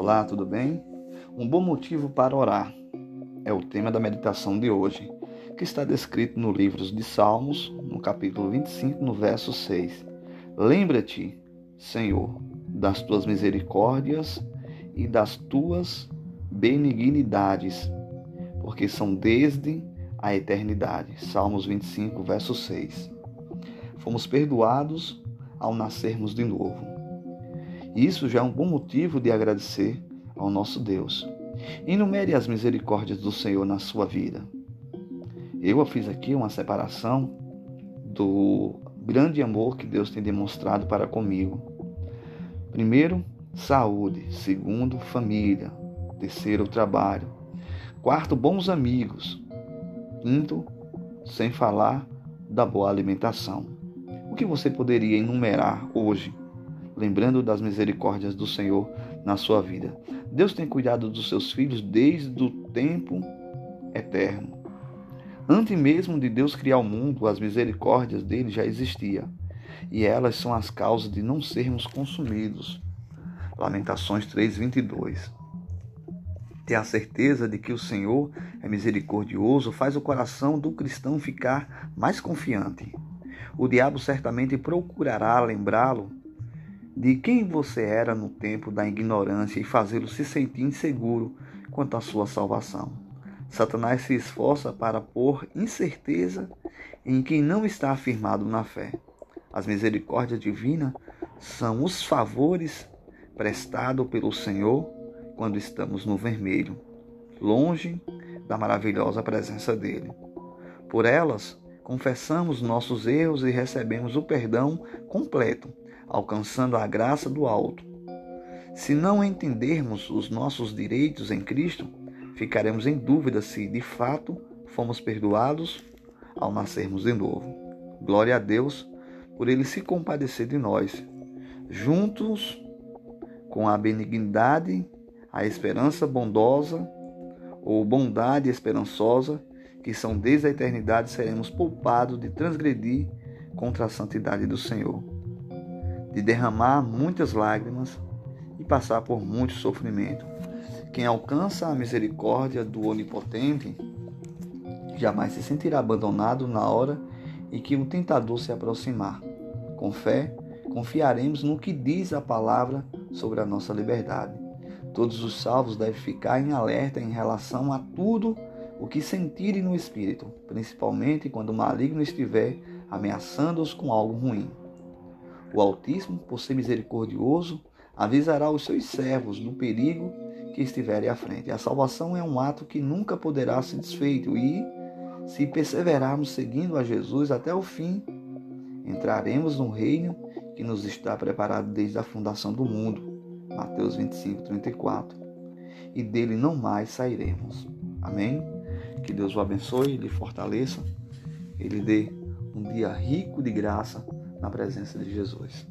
Olá, tudo bem? Um bom motivo para orar é o tema da meditação de hoje, que está descrito no livro de Salmos, no capítulo 25, no verso 6. Lembra-te, Senhor, das tuas misericórdias e das tuas benignidades, porque são desde a eternidade. Salmos 25, verso 6. Fomos perdoados ao nascermos de novo. Isso já é um bom motivo de agradecer ao nosso Deus. Enumere as misericórdias do Senhor na sua vida. Eu fiz aqui uma separação do grande amor que Deus tem demonstrado para comigo. Primeiro, saúde. Segundo, família. Terceiro, trabalho. Quarto, bons amigos. Quinto, sem falar da boa alimentação. O que você poderia enumerar hoje, lembrando das misericórdias do Senhor na sua vida? Deus tem cuidado dos seus filhos desde o tempo eterno. Antes mesmo de Deus criar o mundo, as misericórdias dele já existiam, e elas são as causas de não sermos consumidos. Lamentações 3:22. Ter a certeza de que o Senhor é misericordioso faz o coração do cristão ficar mais confiante. O diabo certamente procurará lembrá-lo de quem você era no tempo da ignorância e fazê-lo se sentir inseguro quanto à sua salvação. Satanás se esforça para pôr incerteza em quem não está afirmado na fé. As misericórdias divinas são os favores prestados pelo Senhor quando estamos no vermelho, longe da maravilhosa presença dele. Por elas, confessamos nossos erros e recebemos o perdão completo, alcançando a graça do alto. Se não entendermos os nossos direitos em Cristo, ficaremos em dúvida se de fato fomos perdoados ao nascermos de novo. Glória a Deus por ele se compadecer de nós. Juntos com a benignidade, a esperança bondosa ou bondade esperançosa, que são desde a eternidade, seremos poupados de transgredir contra a santidade do Senhor, de derramar muitas lágrimas e passar por muito sofrimento. Quem alcança a misericórdia do Onipotente jamais se sentirá abandonado na hora em que o tentador se aproximar. Com fé, confiaremos no que diz a palavra sobre a nossa liberdade. Todos os salvos devem ficar em alerta em relação a tudo o que sentirem no espírito, principalmente quando o maligno estiver ameaçando-os com algo ruim. O Altíssimo, por ser misericordioso, avisará os seus servos do perigo que estiverem à frente. A salvação é um ato que nunca poderá ser desfeito e, se perseverarmos seguindo a Jesus até o fim, entraremos no reino que nos está preparado desde a fundação do mundo. Mateus 25, 34. E dele não mais sairemos. Amém? Que Deus o abençoe, lhe fortaleça, ele dê um dia rico de graça na presença de Jesus.